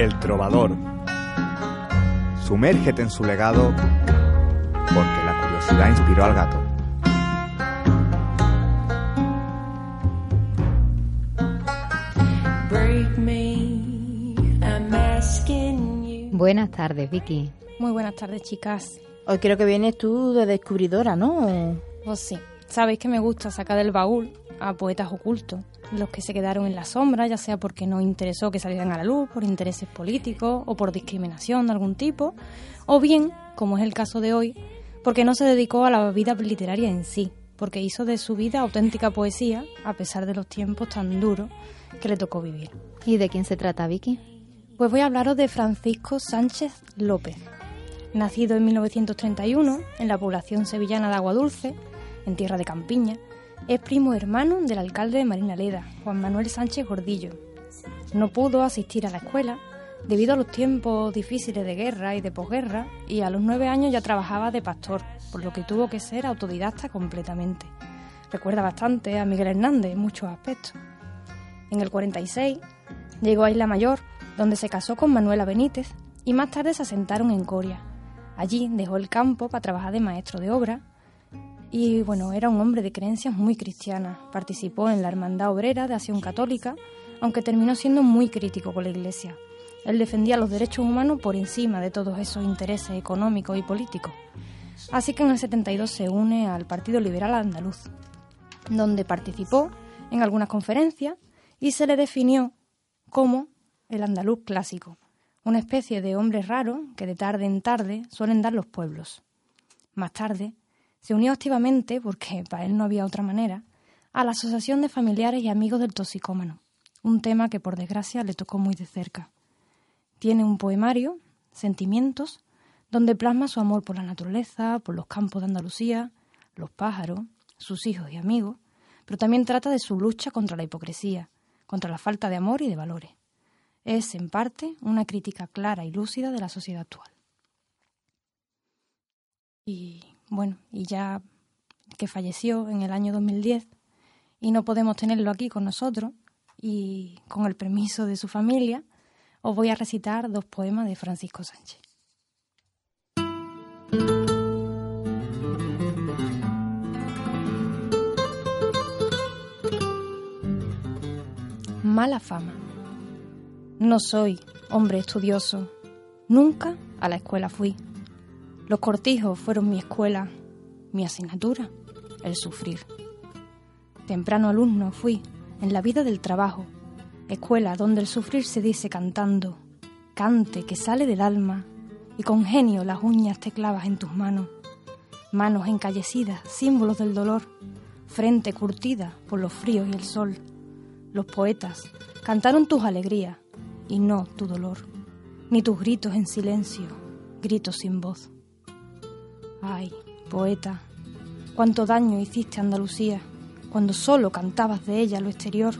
El trovador. Sumérgete en su legado porque la curiosidad inspiró al gato. Buenas tardes, Vicky. Muy buenas tardes, chicas. Hoy creo que vienes tú de descubridora, ¿no? Pues sí. Sabéis que me gusta sacar del baúl a poetas ocultos, los que se quedaron en la sombra, ya sea porque no interesó que salieran a la luz, por intereses políticos o por discriminación de algún tipo, o bien, como es el caso de hoy, porque no se dedicó a la vida literaria en sí, porque hizo de su vida auténtica poesía, a pesar de los tiempos tan duros que le tocó vivir. ¿Y de quién se trata, Vicky? Pues voy a hablaros de Francisco Sánchez López. Nacido en 1931 en la población sevillana de Aguadulce, en tierra de Campiña, es primo hermano del alcalde de Marinaleda, Juan Manuel Sánchez Gordillo. No pudo asistir a la escuela debido a los tiempos difíciles de guerra y de posguerra y a los nueve años ya trabajaba de pastor, por lo que tuvo que ser autodidacta completamente. Recuerda bastante a Miguel Hernández en muchos aspectos. En el 46 llegó a Isla Mayor donde se casó con Manuela Benítez y más tarde se asentaron en Coria. Allí dejó el campo para trabajar de maestro de obra y bueno, era un hombre de creencias muy cristianas. Participó en la Hermandad Obrera de Acción Católica, aunque terminó siendo muy crítico con la Iglesia. Él defendía los derechos humanos por encima de todos esos intereses económicos y políticos. Así que en el 72 se une al Partido Liberal Andaluz, donde participó en algunas conferencias y se le definió como el andaluz clásico, una especie de hombre raro que de tarde en tarde suelen dar los pueblos. Más tarde, se unió activamente, porque para él no había otra manera, a la Asociación de Familiares y Amigos del Toxicómano, un tema que por desgracia le tocó muy de cerca. Tiene un poemario, Sentimientos, donde plasma su amor por la naturaleza, por los campos de Andalucía, los pájaros, sus hijos y amigos, pero también trata de su lucha contra la hipocresía, contra la falta de amor y de valores es, en parte, una crítica clara y lúcida de la sociedad actual. Y bueno, y ya que falleció en el año 2010 y no podemos tenerlo aquí con nosotros y con el permiso de su familia, os voy a recitar dos poemas de Francisco Sánchez. Mala fama. No soy hombre estudioso. Nunca a la escuela fui. Los cortijos fueron mi escuela, mi asignatura, el sufrir. Temprano alumno fui en la vida del trabajo, escuela donde el sufrir se dice cantando, cante que sale del alma y con genio las uñas te clavas en tus manos, manos encallecidas, símbolos del dolor, frente curtida por los fríos y el sol. Los poetas cantaron tus alegrías, y no tu dolor, ni tus gritos en silencio, gritos sin voz. Ay, poeta, cuánto daño hiciste a Andalucía cuando solo cantabas de ella lo exterior,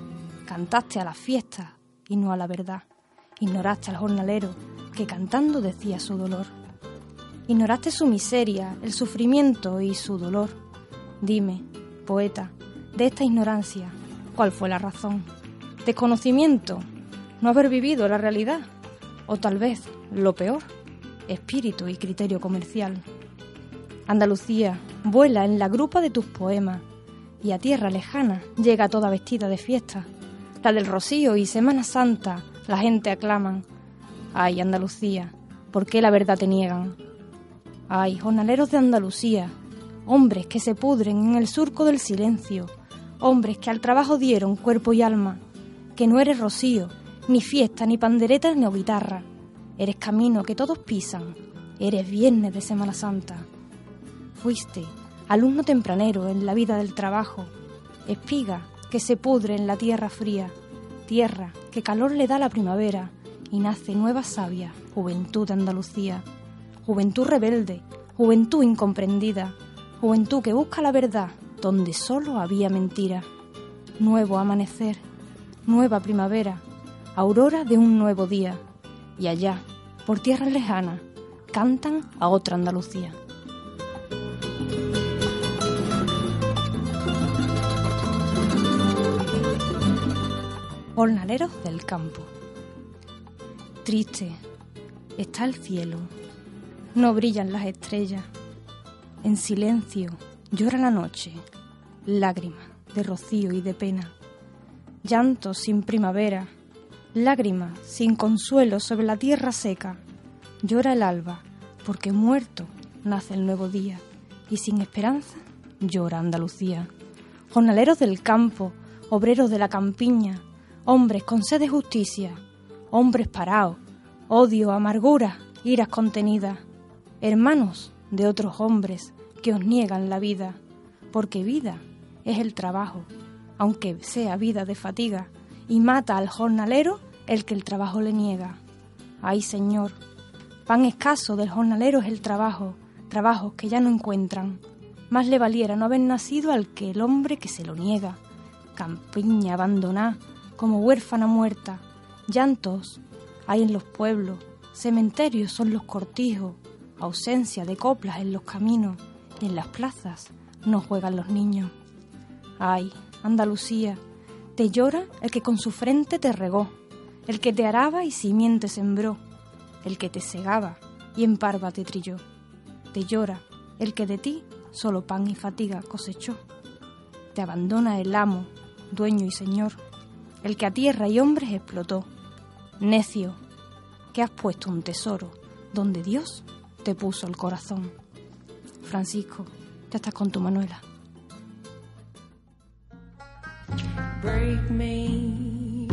cantaste a la fiesta y no a la verdad, ignoraste al jornalero que cantando decía su dolor. Ignoraste su miseria, el sufrimiento y su dolor. Dime, poeta, de esta ignorancia, ¿cuál fue la razón? ¿Desconocimiento no haber vivido la realidad, o tal vez, lo peor, espíritu y criterio comercial. Andalucía vuela en la grupa de tus poemas y a tierra lejana llega toda vestida de fiesta. La del Rocío y Semana Santa la gente aclaman. Ay, Andalucía, ¿por qué la verdad te niegan? Ay, jornaleros de Andalucía, hombres que se pudren en el surco del silencio, hombres que al trabajo dieron cuerpo y alma, que no eres Rocío, ni fiesta, ni panderetas, ni guitarra. Eres camino que todos pisan, eres viernes de Semana Santa. Fuiste alumno tempranero en la vida del trabajo, espiga que se pudre en la tierra fría, tierra que calor le da la primavera y nace nueva savia, juventud de Andalucía, juventud rebelde, juventud incomprendida, juventud que busca la verdad donde solo había mentira, nuevo amanecer, nueva primavera, aurora de un nuevo día, y allá, por tierras lejanas, cantan a otra Andalucía. Jornaleros del campo. Triste está el cielo, no brillan las estrellas, en silencio llora la noche, lágrimas de rocío y de pena, llanto sin primavera, lágrimas sin consuelo sobre la tierra seca, llora el alba, porque muerto nace el nuevo día, y sin esperanza llora Andalucía. Jornaleros del campo, obreros de la campiña, hombres con sed de justicia, hombres parados, odio, amargura, iras contenidas, hermanos de otros hombres que os niegan la vida, porque vida es el trabajo, aunque sea vida de fatiga, y mata al jornalero el que el trabajo le niega. Ay Señor, pan escaso del jornalero es el trabajo, trabajos que ya no encuentran. Más le valiera no haber nacido al que el hombre que se lo niega. Campiña abandonada, como huérfana muerta, llantos hay en los pueblos, cementerios son los cortijos, ausencia de coplas en los caminos y en las plazas no juegan los niños. Ay, Andalucía, te llora el que con su frente te regó, el que te araba y simiente sembró, el que te segaba y en parva te trilló. Te llora el que de ti solo pan y fatiga cosechó. Te abandona el amo, dueño y señor el que a tierra y hombres explotó. Necio, que has puesto un tesoro donde Dios te puso el corazón. Francisco, ya estás con tu Manuela. Break me,